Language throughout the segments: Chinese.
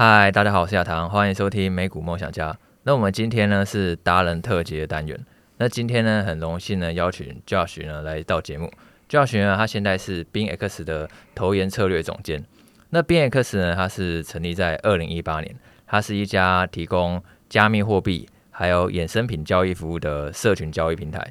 嗨，大家好，我是亚堂，欢迎收听美股梦想家。那我们今天呢是达人特辑的单元。那今天呢很荣幸呢邀请 Josh 呢来到节目。Josh 呢他现在是 BinX 的投研策略总监。那 BinX 呢它是成立在二零一八年，它是一家提供加密货币还有衍生品交易服务的社群交易平台，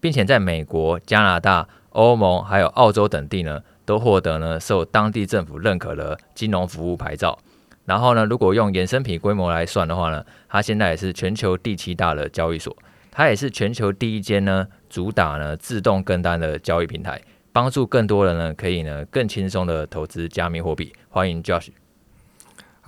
并且在美国、加拿大、欧盟还有澳洲等地呢都获得呢受当地政府认可的金融服务牌照。然后呢，如果用衍生品规模来算的话呢，它现在也是全球第七大的交易所，它也是全球第一间呢主打呢自动跟单的交易平台，帮助更多人呢可以呢更轻松的投资加密货币。欢迎 Josh。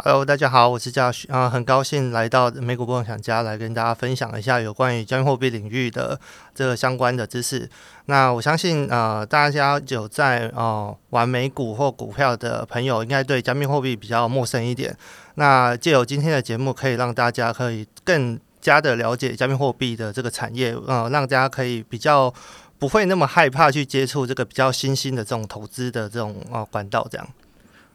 Hello，大家好，我是 Josh 啊，很高兴来到美股梦想家来跟大家分享一下有关于加密货币领域的这个相关的知识。那我相信呃，大家有在哦、玩美股或股票的朋友，应该对加密货币比较陌生一点。那借由今天的节目，可以让大家可以更加的了解加密货币的这个产业，呃，让大家可以比较不会那么害怕去接触这个比较新兴的这种投资的这种哦、呃、管道这样。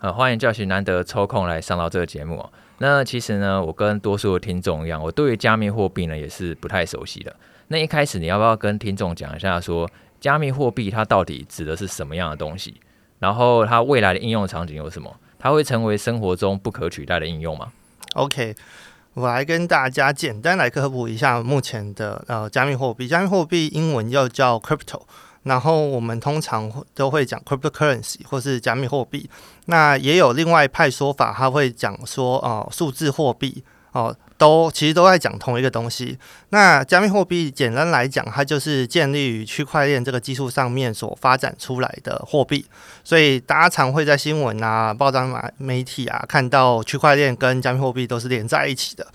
呃，欢迎 Josh 难得抽空来上到这个节目。那其实呢，我跟多数的听众一样，我对于加密货币呢也是不太熟悉的。那一开始你要不要跟听众讲一下说，说加密货币它到底指的是什么样的东西？然后它未来的应用场景有什么？它会成为生活中不可取代的应用吗？OK，我来跟大家简单来科普一下目前的呃加密货币。加密货币英文又叫 Crypto。然后我们通常都会讲 cryptocurrency 或是加密货币，那也有另外一派说法，他会讲说哦，数字货币哦，都其实都在讲同一个东西。那加密货币简单来讲，它就是建立于区块链这个技术上面所发展出来的货币，所以大家常会在新闻啊、报章媒体啊看到区块链跟加密货币都是连在一起的。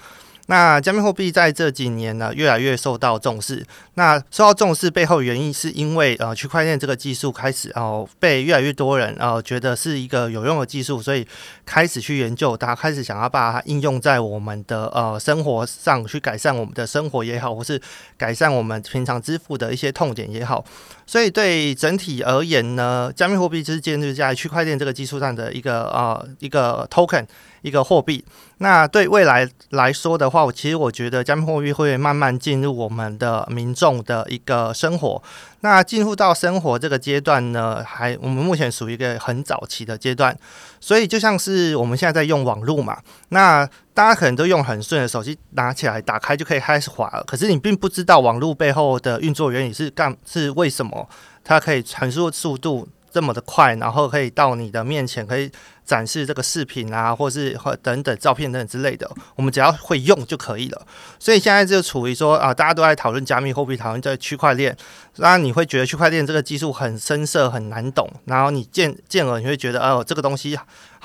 那加密货币在这几年呢，越来越受到重视。那受到重视背后原因，是因为呃，区块链这个技术开始哦、被越来越多人呃觉得是一个有用的技术，所以开始去研究它，开始想要把它应用在我们的呃生活上去改善我们的生活也好，或是改善我们平常支付的一些痛点也好。所以对整体而言呢，加密货币就是建立在区块链这个技术上的一个呃一个 token。一个货币，那对未来来说的话，我其实我觉得加密货币会慢慢进入我们的民众的一个生活。那进入到生活这个阶段呢，还我们目前属于一个很早期的阶段，所以就像是我们现在在用网络嘛，那大家可能都用很顺的手机拿起来打开就可以开始滑了，可是你并不知道网络背后的运作原理是干是为什么它可以传输速度这么的快，然后可以到你的面前可以。展示这个视频啊，或是或等等照片等等之类的，我们只要会用就可以了。所以现在就处于说啊，大家都在讨论加密货币，讨论在区块链。那你会觉得区块链这个技术很深涩、很难懂，然后你见见而你会觉得哦，这个东西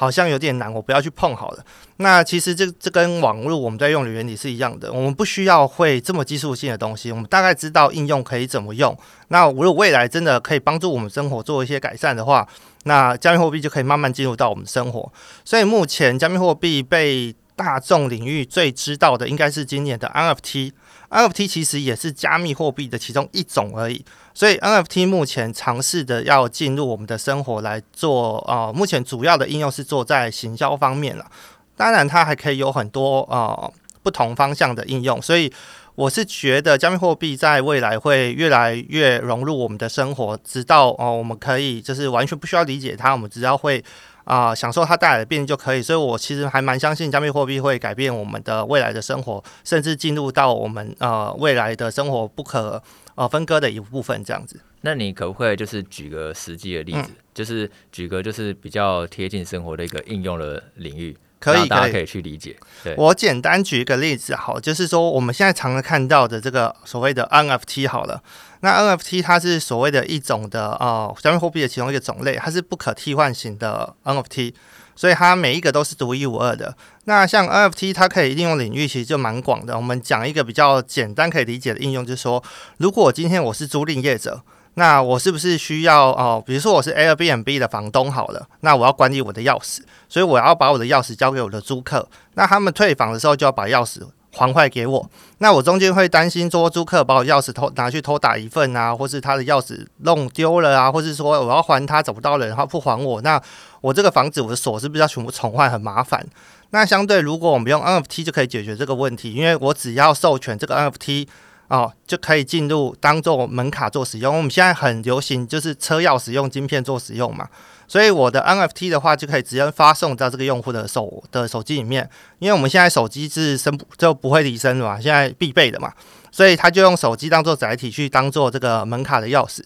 好像有点难，我不要去碰好了。那其实这这跟网络我们在用的原理是一样的，我们不需要会这么技术性的东西，我们大概知道应用可以怎么用。那如果未来真的可以帮助我们生活做一些改善的话，那加密货币就可以慢慢进入到我们生活，所以目前加密货币被大众领域最知道的应该是今年的 NFT NFT 其实也是加密货币的其中一种而已。所以 NFT 目前尝试的要进入我们的生活来做，呃，目前主要的应用是做在行销方面了。当然，它还可以有很多呃不同方向的应用，所以。我是觉得加密货币在未来会越来越融入我们的生活，直到哦，我们可以就是完全不需要理解它，我们只要会啊、呃、享受它带来的便利就可以。所以我其实还蛮相信加密货币会改变我们的未来的生活，甚至进入到我们呃未来的生活不可呃分割的一部分这样子。那你可不可以就是举个实际的例子，嗯、就是举个就是比较贴近生活的一个应用的领域？可以，大家可以去理解。对，我简单举一个例子，好，就是说我们现在常常看到的这个所谓的 NFT 好了，那 NFT 它是所谓的一种的呃加密货币的其中一个种类，它是不可替换型的 NFT，所以它每一个都是独一无二的。那像 NFT 它可以应用领域其实就蛮广的。我们讲一个比较简单可以理解的应用，就是说，如果今天我是租赁业者。那我是不是需要哦？比如说我是 Airbnb 的房东好了，那我要管理我的钥匙，所以我要把我的钥匙交给我的租客。那他们退房的时候就要把钥匙还回来给我。那我中间会担心说，租客把我钥匙偷拿去偷打一份啊，或是他的钥匙弄丢了啊，或是说我要还他找不到人，然后不还我，那我这个房子我的锁是不是要全部重换，很麻烦？那相对，如果我们用 NFT 就可以解决这个问题，因为我只要授权这个 NFT 哦，就可以进入当做门卡做使用。我们现在很流行就是车钥匙用晶片做使用嘛。所以我的 NFT 的话，就可以直接发送到这个用户的手的手机里面，因为我们现在手机是身就不会离身的嘛，现在必备的嘛，所以他就用手机当做载体去当做这个门卡的钥匙。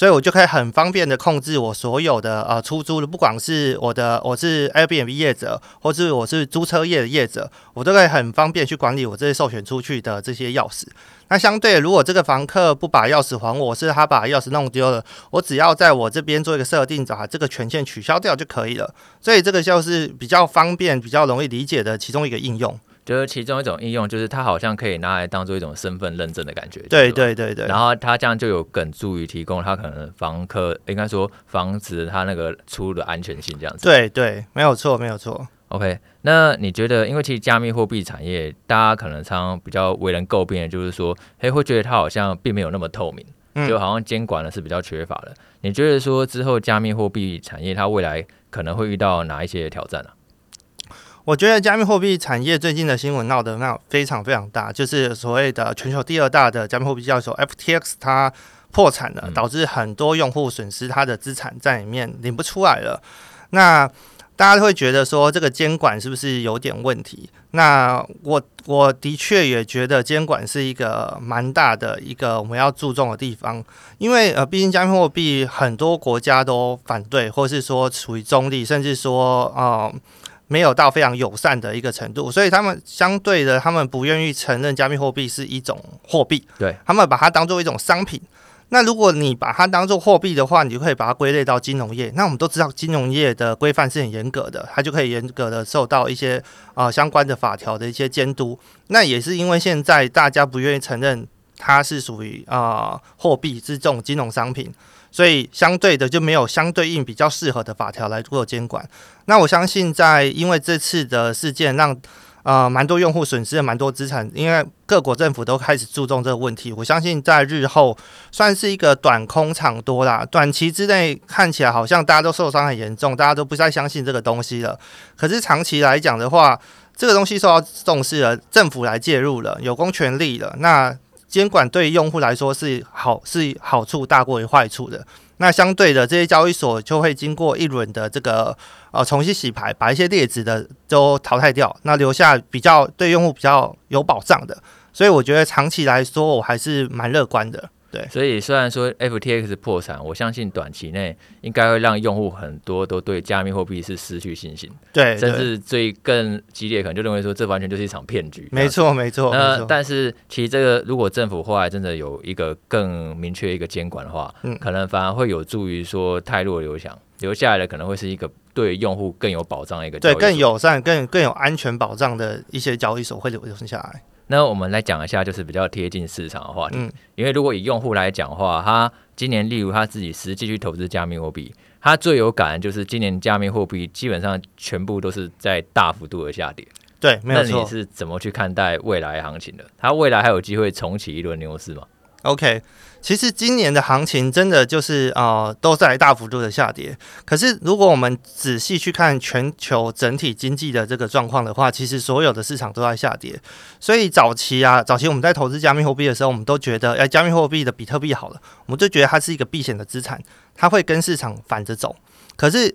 所以我就可以很方便的控制我所有的呃出租的，不管是我的我是 Airbnb 业者，或是我是租车业的业者，我都可以很方便去管理我这些授权出去的这些钥匙。那相对，如果这个房客不把钥匙还我，是他把钥匙弄丢了，我只要在我这边做一个设定，把这个权限取消掉就可以了。所以这个就是比较方便、比较容易理解的其中一个应用。就是其中一种应用，就是它好像可以拿来当做一种身份认证的感觉。对对对对。然后它这样就有更助于提供它可能房客应该说防止它那个出入的安全性这样子。对对，没有错没有错。OK，那你觉得，因为其实加密货币产业，大家可能常常比较为人诟病的就是说，嘿，会觉得它好像并没有那么透明，就好像监管的是比较缺乏的。嗯。你觉得说之后加密货币产业它未来可能会遇到哪一些挑战呢？我觉得加密货币产业最近的新闻闹得那非常非常大，就是所谓的全球第二大的加密货币交易所 FTX 它破产了，导致很多用户损失他的资产在里面领不出来了。那大家会觉得说这个监管是不是有点问题？那我我的确也觉得监管是一个蛮大的一个我们要注重的地方，因为呃，毕竟加密货币很多国家都反对，或是说处于中立，甚至说啊。呃没有到非常友善的一个程度，所以他们相对的，他们不愿意承认加密货币是一种货币，对，他们把它当做一种商品。那如果你把它当做货币的话，你就可以把它归类到金融业。那我们都知道，金融业的规范是很严格的，它就可以严格的受到一些啊、呃、相关的法条的一些监督。那也是因为现在大家不愿意承认它是属于啊货币，是这种金融商品。所以相对的就没有相对应比较适合的法条来做监管。那我相信，在因为这次的事件让呃蛮多用户损失了蛮多资产，因为各国政府都开始注重这个问题。我相信在日后算是一个短空长多啦，短期之内看起来好像大家都受伤很严重，大家都不再相信这个东西了。可是长期来讲的话，这个东西受到重视了，政府来介入了，有公权力了，那。监管对用户来说是好，是好处大过于坏处的。那相对的，这些交易所就会经过一轮的这个呃重新洗牌，把一些劣质的都淘汰掉，那留下比较对用户比较有保障的。所以我觉得长期来说，我还是蛮乐观的。对，所以虽然说 FTX 破产，我相信短期内应该会让用户很多都对加密货币是失去信心。对，甚至最更激烈，可能就认为说这完全就是一场骗局。没错，没错。那但是其实这个如果政府后来真的有一个更明确一个监管的话，嗯，可能反而会有助于说太弱留强，留下来的可能会是一个对用户更有保障的一个交易所，对，更友善、更更有安全保障的一些交易所会留留下来。那我们来讲一下，就是比较贴近市场的话题。嗯，因为如果以用户来讲的话，他今年例如他自己实际去投资加密货币，他最有感的就是今年加密货币基本上全部都是在大幅度的下跌。对，没有错。那你是怎么去看待未来行情的？它未来还有机会重启一轮牛市吗？OK，其实今年的行情真的就是呃都在大幅度的下跌。可是如果我们仔细去看全球整体经济的这个状况的话，其实所有的市场都在下跌。所以早期啊，早期我们在投资加密货币的时候，我们都觉得，哎，加密货币的比特币好了，我们就觉得它是一个避险的资产，它会跟市场反着走。可是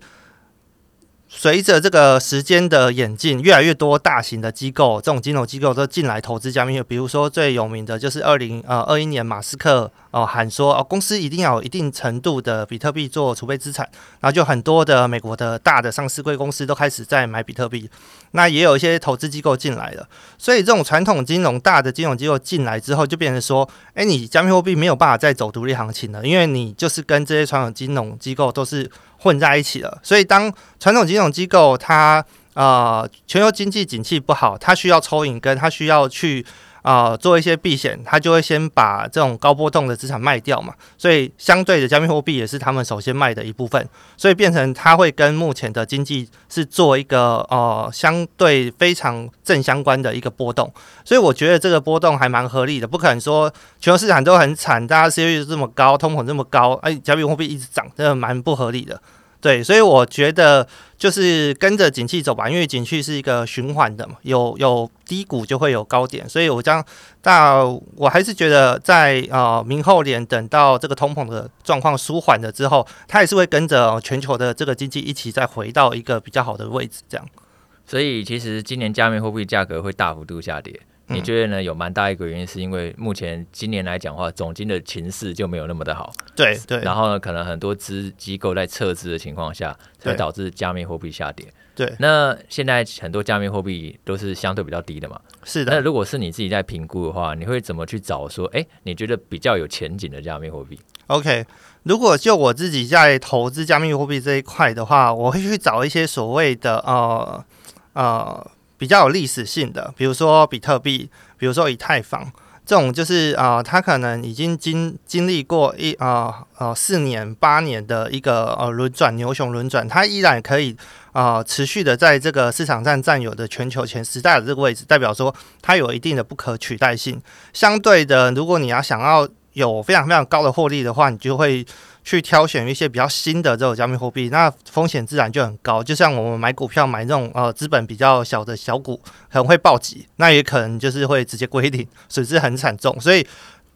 随着这个时间的演进，越来越多大型的机构，这种金融机构都进来投资加密货。比如说最有名的就是二零呃二一年，马斯克哦喊说哦，公司一定要有一定程度的比特币做储备资产，然后就很多的美国的大的上市贵公司都开始在买比特币。那也有一些投资机构进来了，所以这种传统金融大的金融机构进来之后，就变成说，哎，你加密货币没有办法再走独立行情了，因为你就是跟这些传统金融机构都是。混在一起了，所以当传统金融机构它呃全球经济景气不好，它需要抽引根，它需要去啊、做一些避险，他就会先把这种高波动的资产卖掉嘛，所以相对的加密货币也是他们首先卖的一部分，所以变成它会跟目前的经济是做一个呃相对非常正相关的一个波动，所以我觉得这个波动还蛮合理的，不可能说全球市场都很惨，大家失业率这么高，通膨这么高，哎，加密货币一直涨，这蛮不合理的。对，所以我觉得就是跟着景气走吧，因为景气是一个循环的嘛，有有低谷就会有高点，所以我将到我还是觉得在呃明后年等到这个通膨的状况舒缓了之后，它也是会跟着全球的这个经济一起再回到一个比较好的位置，这样。所以其实今年加密货币价格会大幅度下跌。你觉得呢？有蛮大一个原因，是因为目前今年来讲的话，总经的情势就没有那么的好。对对。然后呢，可能很多资机构在撤资的情况下，才导致加密货币下跌。对。那现在很多加密货币都是相对比较低的嘛。是的。那如果是你自己在评估的话，你会怎么去找说，哎，你觉得比较有前景的加密货币？OK，如果就我自己在投资加密货币这一块的话，我会去找一些所谓的呃呃。比较有历史性的，比如说比特币，比如说以太坊，这种就是啊、它可能已经经经历过一啊啊四年八年的一个呃轮转牛熊轮转，它依然可以啊、持续的在这个市场上占有的全球前十大的这个位置，代表说它有一定的不可取代性。相对的，如果你要想要有非常非常高的获利的话，你就会。去挑选一些比较新的这种加密货币，那风险自然就很高。就像我们买股票买这种呃资本比较小的小股，可能会暴击，那也可能就是会直接归零，损失很惨重。所以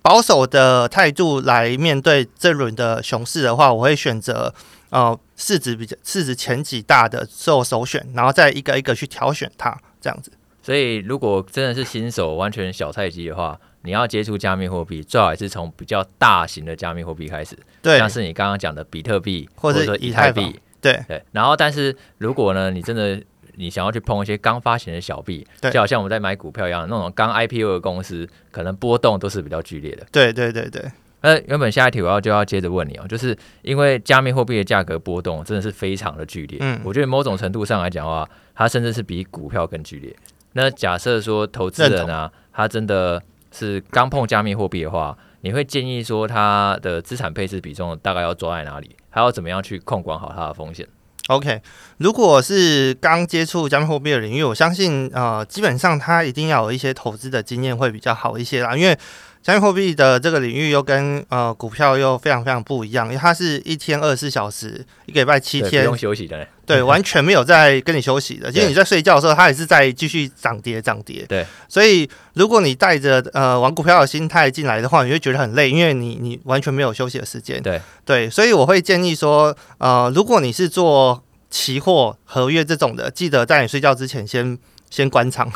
保守的态度来面对这轮的熊市的话，我会选择呃市值比较市值前几大的做首选，然后再一个一个去挑选它这样子。所以如果真的是新手，完全小菜鸡的话。你要接触加密货币，最好还是从比较大型的加密货币开始，对，像是你刚刚讲的比特币或者说以太币，对对。然后，但是如果呢，你真的你想要去碰一些刚发行的小币，就好像我们在买股票一样，那种刚 IPO 的公司，可能波动都是比较剧烈的。对对对对。那原本下一题我要就要接着问你哦，就是因为加密货币的价格波动真的是非常的剧烈，嗯，我觉得某种程度上来讲的话，它甚至是比股票更剧烈。那假设说投资人啊，他真的是刚碰加密货币的话，你会建议说它的资产配置比重大概要抓在哪里？还要怎么样去控管好它的风险？OK，如果是刚接触加密货币的领域，我相信呃，基本上他一定要有一些投资的经验会比较好一些啦，因为。加密货币的这个领域又跟呃股票又非常非常不一样，因为它是一天二十四小时，一个礼拜七天不用休息的，对，完全没有在跟你休息的。其实你在睡觉的时候，它也是在继续涨跌涨跌。对，所以如果你带着呃玩股票的心态进来的话，你会觉得很累，因为你你完全没有休息的时间。对对，所以我会建议说，呃，如果你是做期货合约这种的，记得在你睡觉之前先先关仓。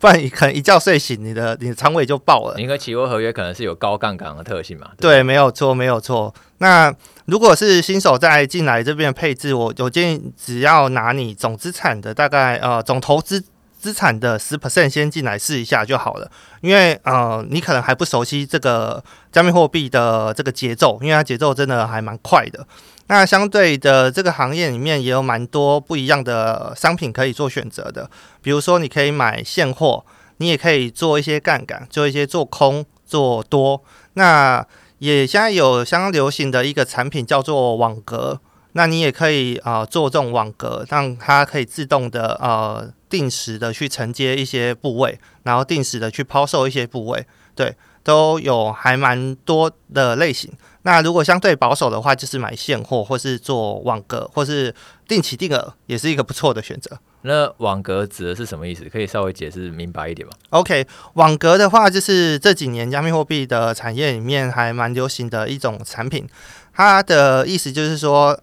不然你可能一觉睡醒，你的你的仓位就爆了。因为期货合约可能是有高杠杆的特性嘛。对，对，没有错，没有错。那如果是新手在进来这边配置，我我建议只要拿你总资产的大概呃总投资资产的十 percent 先进来试一下就好了。因为呃你可能还不熟悉这个加密货币的这个节奏，因为它节奏真的还蛮快的。那相对的，这个行业里面也有蛮多不一样的商品可以做选择的。比如说，你可以买现货，你也可以做一些杠杆，做一些做空、做多。那也现在有相当流行的一个产品叫做网格，那你也可以啊、做这种网格，让它可以自动的呃定时的去承接一些部位，然后定时的去抛售一些部位，对，都有还蛮多的类型。那如果相对保守的话，就是买现货，或是做网格，或是定期定额，也是一个不错的选择。那网格指的是什么意思？可以稍微解释明白一点吗？OK，网格的话，就是这几年加密货币的产业里面还蛮流行的一种产品。它的意思就是说，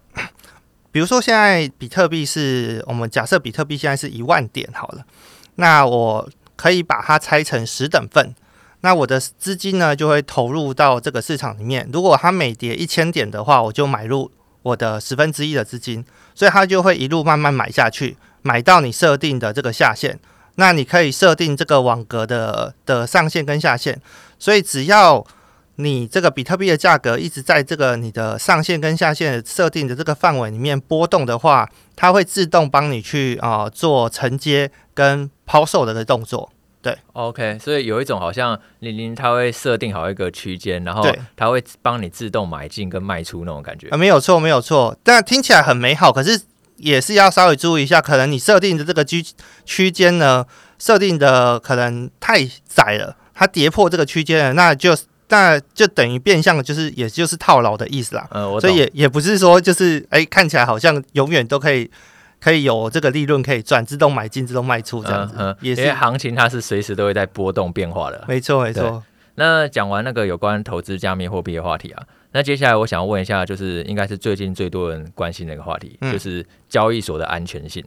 比如说现在比特币是我们假设比特币现在是一万点好了，那我可以把它拆成十等份。那我的资金呢，就会投入到这个市场里面。如果它每跌一千点的话，我就买入我的十分之一的资金，所以它就会一路慢慢买下去，买到你设定的这个下限。那你可以设定这个网格的的上限跟下限，所以只要你这个比特币的价格一直在这个你的上限跟下限设定的这个范围里面波动的话，它会自动帮你去啊、呃、做承接跟抛售的个动作。对，OK，所以有一种好像零零它会设定好一个区间，然后它会帮你自动买进跟卖出那种感觉。啊，没有错，没有错，但听起来很美好，可是也是要稍微注意一下，可能你设定的这个区区间呢，设定的可能太窄了，它跌破这个区间了，那就。那就等于变相的，就是也就是套牢的意思啦。嗯，所以也也不是说就是哎、欸，看起来好像永远都可以可以有这个利润可以赚，自动买进、自动卖出这样子。嗯，也是因为行情它是随时都会在波动变化的。没错，没错。那讲完那个有关投资加密货币的话题啊，那接下来我想要问一下，就是应该是最近最多人关心的一个话题，嗯、就是交易所的安全性。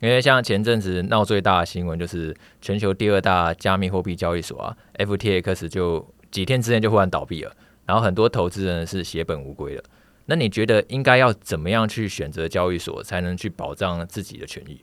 因为像前阵子闹最大的新闻，就是全球第二大加密货币交易所啊，FTX 就。几天之内就忽然倒闭了，然后很多投资人是血本无归的。那你觉得应该要怎么样去选择交易所，才能去保障自己的权益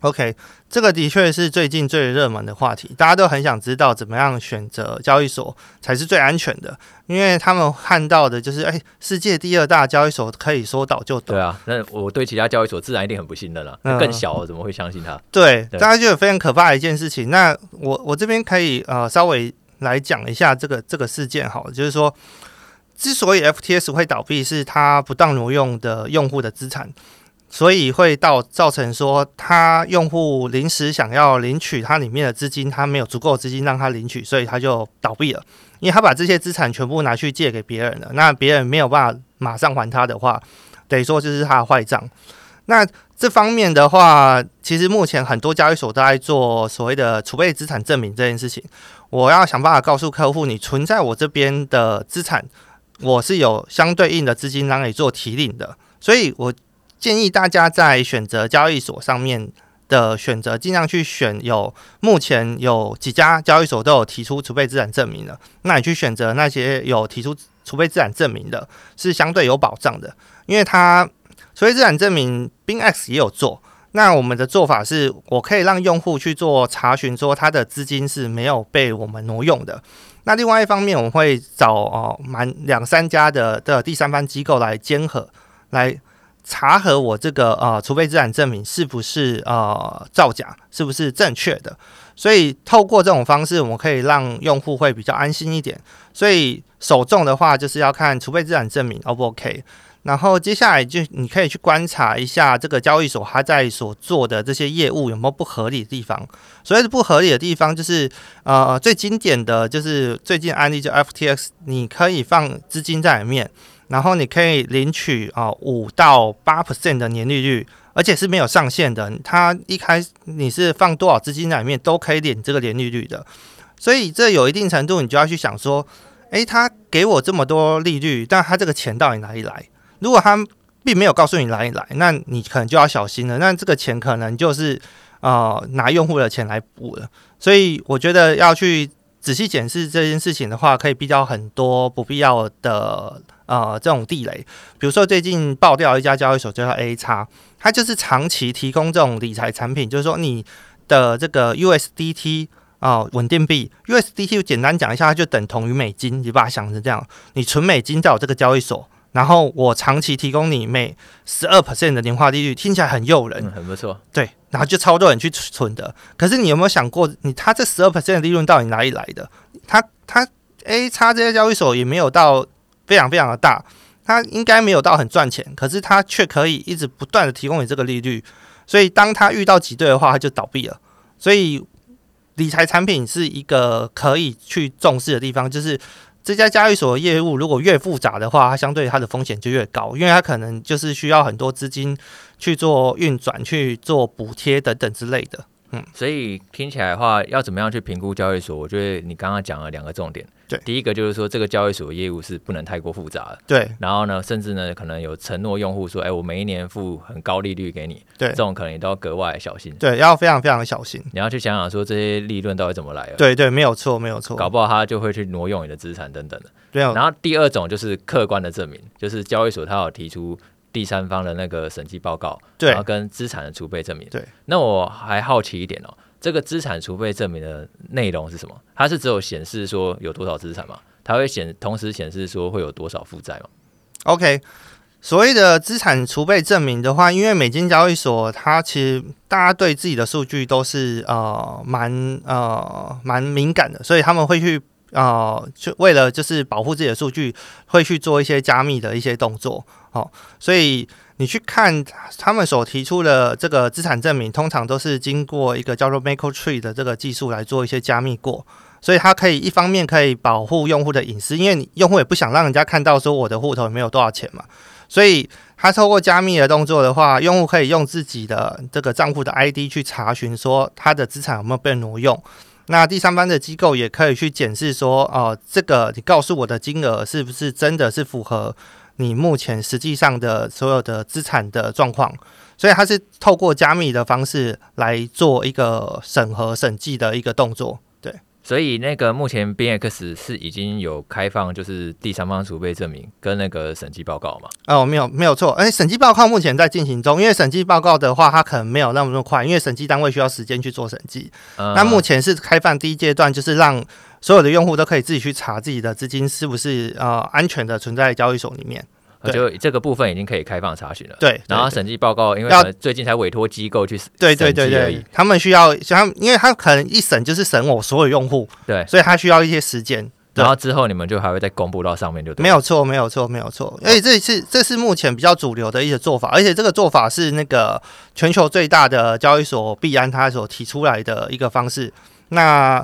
？OK，这个的确是最近最热门的话题，大家都很想知道怎么样选择交易所才是最安全的，因为他们看到的就是，哎，世界第二大交易所可以说倒就倒。对啊，那我对其他交易所自然一定很不信任了，那、更小怎么会相信他？对，对大家就有非常可怕的一件事情。那我我这边可以呃稍微。来讲一下这个这个事件，好，就是说，之所以 FTS 会倒闭，是它不当挪用的用户的资产，所以会到造成说，他用户临时想要领取它里面的资金，他没有足够资金让他领取，所以他就倒闭了。因为他把这些资产全部拿去借给别人了，那别人没有办法马上还他的话，等于说就是他的坏账。那这方面的话，其实目前很多交易所都在做所谓的储备资产证明这件事情。我要想办法告诉客户，你存在我这边的资产，我是有相对应的资金让你做提领的。所以我建议大家在选择交易所上面的选择，尽量去选有目前有几家交易所都有提出储备资产证明的，那你去选择那些有提出储备资产证明的，是相对有保障的，因为它。所以，资产证明，binx 也有做。那我们的做法是，我可以让用户去做查询，说他的资金是没有被我们挪用的。那另外一方面，我们会找哦，满两三家的的第三方机构来监核，来查核我这个呃储备资产证明是不是呃造假，是不是正确的。所以，透过这种方式，我们可以让用户会比较安心一点。所以，首重的话就是要看储备资产证明 O 不 OK。然后接下来就你可以去观察一下这个交易所它在所做的这些业务有没有不合理的地方。所谓的不合理的地方，就是呃最经典的就是最近案例就 FTX，你可以放资金在里面，然后你可以领取啊五到八 percent 的年利率，而且是没有上限的。它一开始你是放多少资金在里面都可以领这个年利率的。所以这有一定程度，你就要去想说，诶，他给我这么多利率，但他这个钱到底哪里来？如果他并没有告诉你哪里来，那你可能就要小心了。那这个钱可能就是呃拿用户的钱来补了。所以我觉得要去仔细检视这件事情的话，可以避掉很多不必要的呃这种地雷。比如说最近爆掉一家交易所叫 A 叉它就是长期提供这种理财产品，就是说你的这个 USDT 啊、稳定币 USDT 简单讲一下，它就等同于美金，你把它想成这样，你存美金在我这个交易所。然后我长期提供你每十二 percent 的年化利率，听起来很诱人，嗯，很不错。对，然后就超多人去存的。可是你有没有想过，你他这十二 percent 的利润到底哪里来的？他他 A 叉这些交易所也没有到非常非常的大，他应该没有到很赚钱，可是他却可以一直不断的提供你这个利率。所以当他遇到挤兑的话，他就倒闭了。所以理财产品是一个可以去重视的地方，就是。这家交易所的业务如果越复杂的话，它相对它的风险就越高，因为它可能就是需要很多资金去做运转、去做补贴等等之类的。嗯，所以听起来的话，要怎么样去评估交易所？我觉得你刚刚讲了两个重点。对，第一个就是说，这个交易所的业务是不能太过复杂的。对，然后呢，甚至呢，可能有承诺用户说，哎，我每一年付很高利率给你。对，这种可能你都要格外小心。对，要非常非常小心。你要去想想说，这些利润到底怎么来的？对对，没有错，没有错。搞不好他就会去挪用你的资产等等的。对。然后第二种就是客观的证明，就是交易所他有提出第三方的那个审计报告，对，然后跟资产的储备证明。对。那我还好奇一点哦。这个资产储备证明的内容是什么？它是只有显示说有多少资产吗？它会显同时显示说会有多少负债吗？OK，所谓的资产储备证明的话，因为美金交易所它其实大家对自己的数据都是呃蛮呃蛮敏感的，所以他们会去呃就为了就是保护自己的数据，会去做一些加密的一些动作。哦，所以你去看他们所提出的这个资产证明，通常都是经过一个叫做 MiCoTree 的这个技术来做一些加密过，所以它可以一方面可以保护用户的隐私，因为你用户也不想让人家看到说我的户头里面有多少钱嘛。所以，他透过加密的动作的话，用户可以用自己的这个账户的 ID 去查询说他的资产有没有被挪用。那第三方的机构也可以去检视说，哦、这个你告诉我的金额是不是真的是符合你目前实际上的所有的资产的状况？所以，它是透过加密的方式来做一个审核审计的一个动作。所以那个目前 BingX 是已经有开放，就是第三方储备证明跟那个审计报告嘛？哦，没有没有错，哎，审计报告目前在进行中，因为审计报告的话，它可能没有那么那么快，因为审计单位需要时间去做审计。嗯、那目前是开放第一阶段，就是让所有的用户都可以自己去查自己的资金是不是呃安全的存在交易所里面。就这个部分已经可以开放查询了。对，然后审计报告，因为最近才委托机构去审对对对对，他们需要像，因为他可能一审就是审我所有用户，对，所以他需要一些时间。然后之后你们就还会再公布到上面就对，没有错，没有错，没有错。而且这是这是目前比较主流的一些做法，而且这个做法是那个全球最大的交易所币安他所提出来的一个方式。那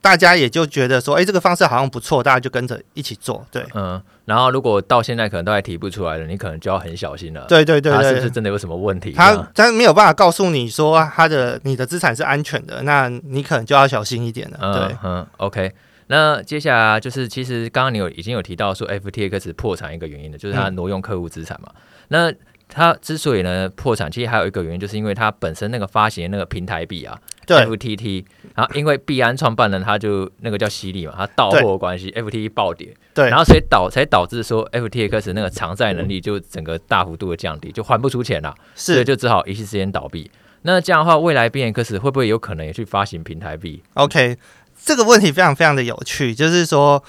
大家也就觉得说，哎，这个方式好像不错，大家就跟着一起做。对，嗯。然后如果到现在可能都还提不出来了，你可能就要很小心了。对对对，对，他是不是真的有什么问题？他他没有办法告诉你说他的你的资产是安全的，那你可能就要小心一点了。嗯、对，嗯，OK。那接下来就是，其实刚刚你有已经有提到说，FTX 破产一个原因的，就是他挪用客户资产嘛。嗯、那他之所以呢破产，其实还有一个原因，就是因为他本身那个发行的那个平台币啊对，FTT，然后因为币安创办人他就那个叫犀利嘛，他到货关系，FTT 暴跌，对，然后所以导才导致说 FTX 那个偿债能力就整个大幅度的降低，就还不出钱了，是，所以就只好一夕之间倒闭。那这样的话，未来 BingX 会不会有可能也去发行平台币？OK，这个问题非常非常的有趣，就是说。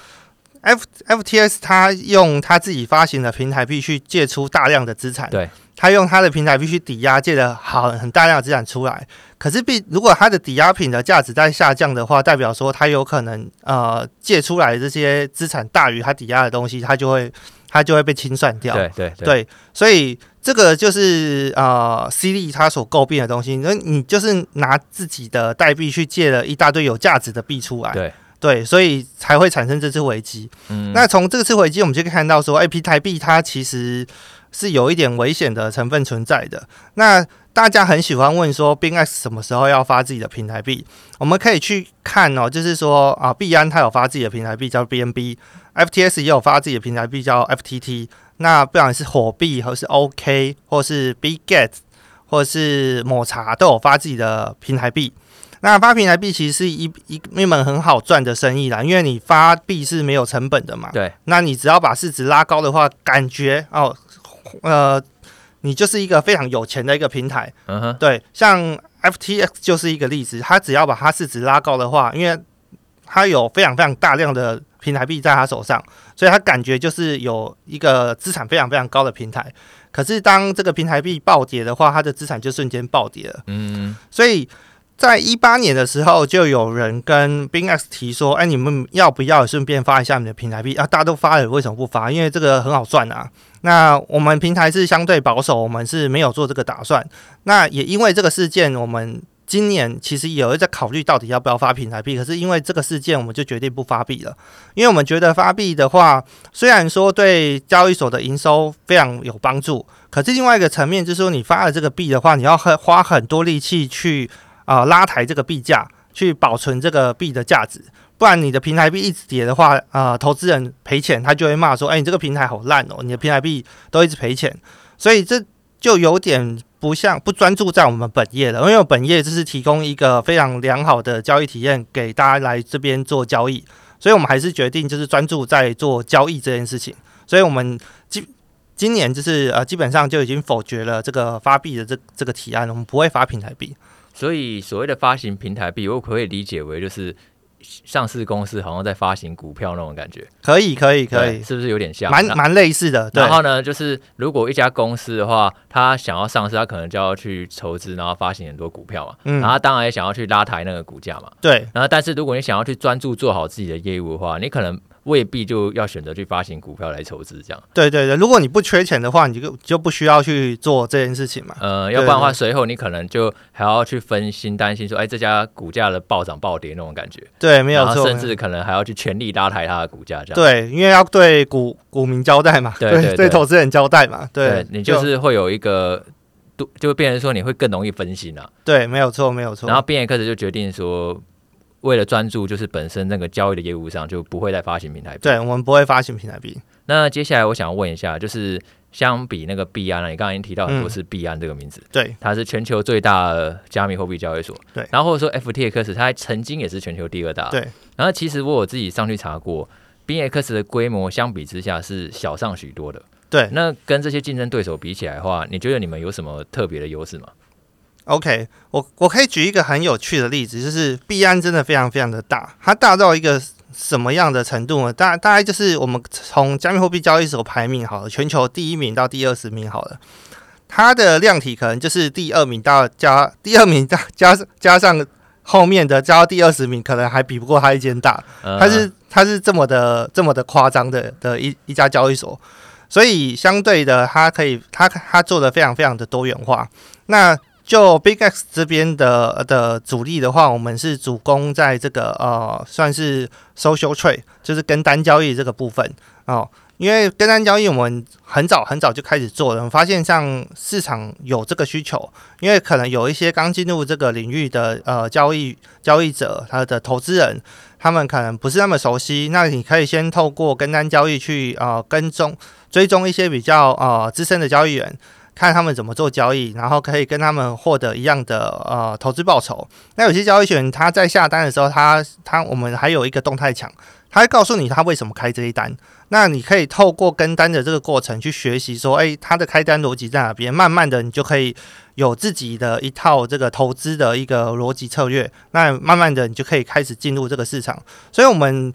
F F T S 他用他自己发行的平台币去借出大量的资产，对，他用他的平台币去抵押借了好很大量的资产出来。可是，币如果它的抵押品的价值在下降的话，代表说它有可能呃借出来的这些资产大于它抵押的东西，它就会它就会被清算掉。对对对，对，所以这个就是呃 C 利他所诟病的东西。那你就是拿自己的代币去借了一大堆有价值的币出来，对。对，所以才会产生这次危机。嗯，那从这次危机，我们就可以看到说，哎，平台币它其实是有一点危险的成分存在的。那大家很喜欢问说，BingX 什么时候要发自己的平台币？我们可以去看哦，就是说啊，币安它有发自己的平台币叫 BNB，FTS 也有发自己的平台币叫 FTT。那不管是火币，或是 OK，或是 Bitget，或是抹茶，都有发自己的平台币。那发平台币其实是一一一门很好赚的生意啦，因为你发币是没有成本的嘛。对。那你只要把市值拉高的话，感觉哦，呃，你就是一个非常有钱的一个平台。嗯哼。对，像 FTX 就是一个例子，它只要把它市值拉高的话，因为它有非常非常大量的平台币在它手上，所以它感觉就是有一个资产非常非常高的平台。可是当这个平台币暴跌的话，它的资产就瞬间暴跌了。嗯。所以。在一八年的时候，就有人跟 BingX 提说：“哎，你们要不要顺便发一下你的平台币啊？大家都发了，为什么不发？因为这个很好赚啊。那我们平台是相对保守，我们是没有做这个打算。那也因为这个事件，我们今年其实有在考虑到底要不要发平台币。可是因为这个事件，我们就决定不发币了。因为我们觉得发币的话，虽然说对交易所的营收非常有帮助，可是另外一个层面就是说，你发了这个币的话，你要很花很多力气去。”啊、拉抬这个币价，去保存这个币的价值，不然你的平台币一直跌的话，啊、呃，投资人赔钱，他就会骂说，哎，你这个平台好烂哦，你的平台币都一直赔钱，所以这就有点不像不专注在我们本业了，因为本业就是提供一个非常良好的交易体验给大家来这边做交易，所以我们还是决定就是专注在做交易这件事情，所以我们今今年就是呃基本上就已经否决了这个发币的这这个提案，我们不会发平台币。所以，所谓的发行平台币，我可以理解为就是上市公司好像在发行股票那种感觉。可以，可以，可以，是不是有点像？蛮蛮类似的。然后呢，就是如果一家公司的话，他想要上市，他可能就要去筹资，然后发行很多股票嘛。嗯。然后当然也想要去拉抬那个股价嘛。对。然后，但是如果你想要去专注做好自己的业务的话，你可能。未必就要选择去发行股票来筹资，这样。对对对，如果你不缺钱的话，你就就不需要去做这件事情嘛。呃，要不然的话，随后你可能就还要去分心，担心说，哎，这家股价的暴涨暴跌那种感觉。对，没有错。甚至可能还要去全力拉抬它的股价，这样。对，因为要对股股民交代嘛，对对，对，对投资人交代嘛。对，对你就是会有一个，就就变成说你会更容易分心了。对，没有错，没有错。然后边一开始就决定说。为了专注，就是本身那个交易的业务上，就不会再发行平台币。对，我们不会发行平台币。那接下来我想问一下，就是相比那个币安，你刚刚已经提到很多次币安这个名字，嗯、对，它是全球最大的加密货币交易所，对。然后或者说 FTX，它曾经也是全球第二大，对。然后其实我有自己上去查过，BingX 的规模相比之下是小上许多的，对。那跟这些竞争对手比起来的话，你觉得你们有什么特别的优势吗？OK，我我可以举一个很有趣的例子，就是币安真的非常非常的大，它大到一个什么样的程度呢？大大概就是我们从加密货币交易所排名好了，全球第一名到第二十名好了，它的量体可能就是第二名到加第二名加加加上后面的加到第二十名，可能还比不过它一间大，它是它是这么的这么的夸张的的一一家交易所，所以相对的，它可以它它做的非常非常的多元化，那。就 Big X 这边的的主力的话，我们是主攻在这个呃，算是 social trade，就是跟单交易这个部分哦。因为跟单交易我们很早很早就开始做了，我们发现像市场有这个需求，因为可能有一些刚进入这个领域的呃交易交易者，他的投资人，他们可能不是那么熟悉，那你可以先透过跟单交易去呃跟踪追踪一些比较呃资深的交易员。看他们怎么做交易，然后可以跟他们获得一样的呃投资报酬。那有些交易员他在下单的时候，他他我们还有一个动态墙，他会告诉你他为什么开这一单。那你可以透过跟单的这个过程去学习说，诶，他的开单逻辑在哪边？慢慢的，你就可以有自己的一套这个投资的一个逻辑策略。那慢慢的，你就可以开始进入这个市场。所以，我们。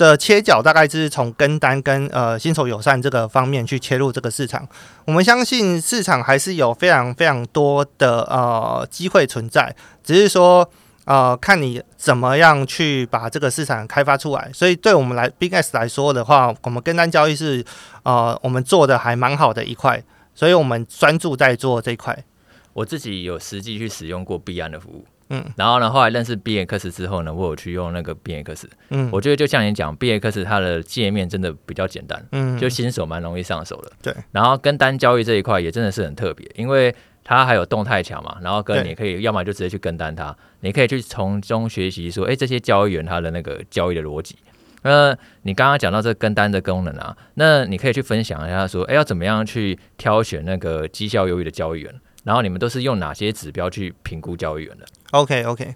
的切角大概就是从跟单跟呃新手友善这个方面去切入这个市场。我们相信市场还是有非常非常多的呃机会存在，只是说呃看你怎么样去把这个市场开发出来。所以对我们来 Big S 来说的话，我们跟单交易是呃我们做的还蛮好的一块，所以我们专注在做这一块。我自己有实际去使用过币安的服务。嗯，然后呢，后来认识 BingX 之后呢，我有去用那个 BingX。嗯，我觉得就像你讲，BingX 它的界面真的比较简单，嗯，就新手蛮容易上手的。对，然后跟单交易这一块也真的是很特别，因为它还有动态墙嘛，然后跟你可以要么就直接去跟单它，你可以去从中学习说，哎，这些交易员他的那个交易的逻辑。那你刚刚讲到这跟单的功能啊，那你可以去分享一下说，哎，要怎么样去挑选那个绩效优异的交易员？然后你们都是用哪些指标去评估交易员的？OK OK，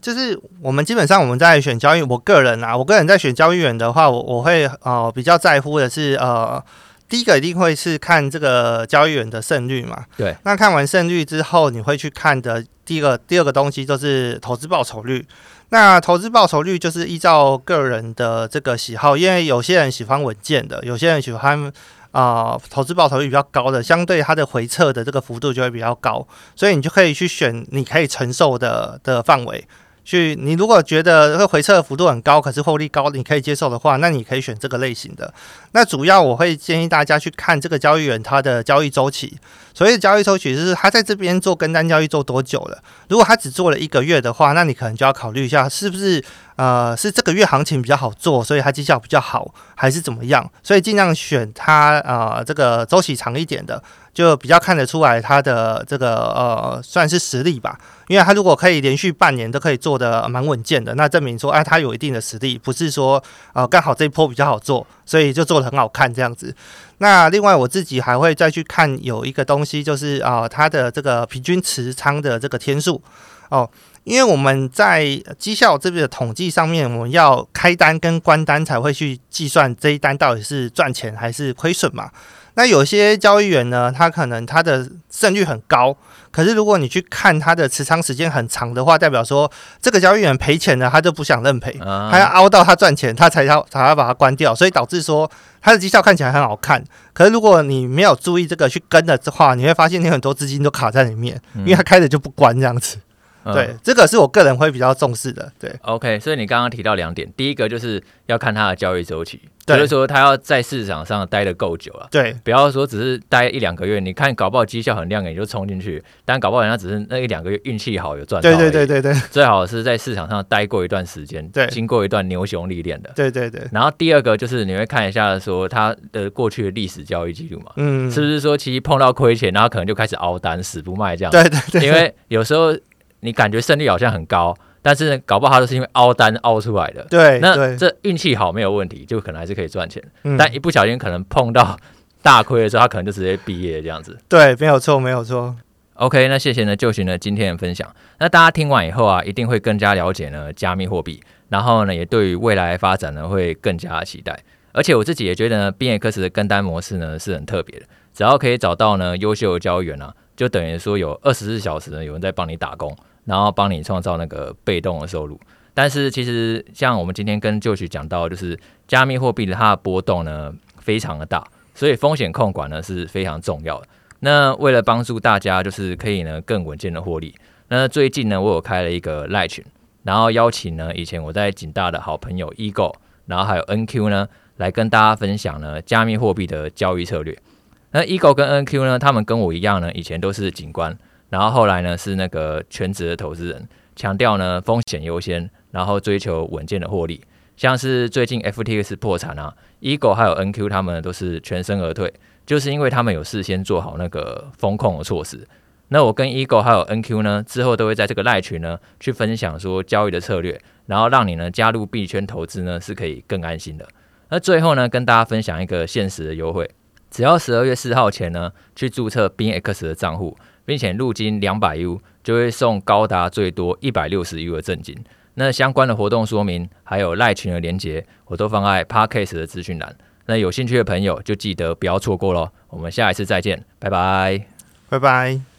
就是我们基本上我们在选交易，我个人啊，我个人在选交易员的话，我我会呃比较在乎的是呃，第一个一定会是看这个交易员的胜率嘛。对。那看完胜率之后，你会去看的第一个第二个东西就是投资报酬率。那投资报酬率就是依照个人的这个喜好，因为有些人喜欢稳健的，有些人喜欢。啊、投资报酬率比较高的，相对它的回撤的这个幅度就会比较高，所以你就可以去选你可以承受的的范围。去，你如果觉得会回撤的幅度很高，可是获利高，你可以接受的话，那你可以选这个类型的。那主要我会建议大家去看这个交易员他的交易周期。所谓的交易周期就是他在这边做跟单交易做多久了。如果他只做了一个月的话，那你可能就要考虑一下，是不是呃是这个月行情比较好做，所以它绩效比较好，还是怎么样？所以尽量选它呃这个周期长一点的。就比较看得出来它的这个呃算是实力吧，因为它如果可以连续半年都可以做得蛮稳健的，那证明说哎它有一定的实力，不是说呃刚好这一波比较好做，所以就做得很好看这样子。那另外我自己还会再去看有一个东西，就是啊它的这个平均持仓的这个天数哦，因为我们在绩效这边的统计上面，我们要开单跟关单才会去计算这一单到底是赚钱还是亏损嘛。那有些交易员呢，他可能他的胜率很高，可是如果你去看他的持仓时间很长的话，代表说这个交易员赔钱了，他就不想认赔，他要熬到他赚钱，他才要才要把它关掉，所以导致说他的绩效看起来很好看，可是如果你没有注意这个去跟的话，你会发现你很多资金都卡在里面，因为他开着就不关这样子。嗯、对，这个是我个人会比较重视的。对，OK，所以你刚刚提到两点，第一个就是要看它的交易周期，对就是说它要在市场上待的够久了。对，不要说只是待一两个月，你看搞不好绩效很亮眼，你就冲进去，但搞不好人家只是那一两个月运气好有赚到。对对对对对，最好是在市场上待过一段时间，对，经过一段牛熊历练的。对对对。然后第二个就是你会看一下说它的过去的历史交易记录嘛，嗯，是不是说其实碰到亏钱，然后可能就开始熬单死不卖这样？对对对，因为有时候。你感觉胜率好像很高，但是搞不好它都是因为凹单凹出来的。对，那这运气好没有问题，就可能还是可以赚钱。嗯、但一不小心可能碰到大亏的时候，他可能就直接毕业这样子。对，没有错，没有错。OK，那谢谢呢，就寻呢今天的分享。那大家听完以后啊，一定会更加了解呢加密货币，然后呢也对于未来发展呢会更加期待。而且我自己也觉得呢，BingX 的跟单模式呢是很特别的，只要可以找到呢优秀的交易员啊，就等于说有二十四小时呢有人在帮你打工。然后帮你创造那个被动的收入，但是其实像我们今天跟 Josh 讲到，就是加密货币的它的波动呢非常的大，所以风险控管呢是非常重要的。那为了帮助大家就是可以呢更稳健的获利，那最近呢我有开了一个赖群，然后邀请呢以前我在景大的好朋友 Ego，然后还有 NQ 呢来跟大家分享呢加密货币的交易策略。那 Ego 跟 NQ 呢，他们跟我一样呢，以前都是警官。然后后来呢，是那个全职的投资人，强调呢风险优先，然后追求稳健的获利。像是最近 FTX 破产啊，Eagle 还有 NQ 他们都是全身而退，就是因为他们有事先做好那个风控的措施。那我跟 Eagle 还有 NQ 呢，之后都会在这个赖群呢去分享说交易的策略，然后让你呢加入币圈投资呢是可以更安心的。那最后呢，跟大家分享一个限时的优惠，只要十二月四号前呢去注册 B X 的账户。并且入金两百 U 就会送高达最多一百六十 U 的赠金。那相关的活动说明还有赖群的连接，我都放在 Podcast 的资讯栏。那有兴趣的朋友就记得不要错过喽。我们下一次再见，拜拜，拜拜。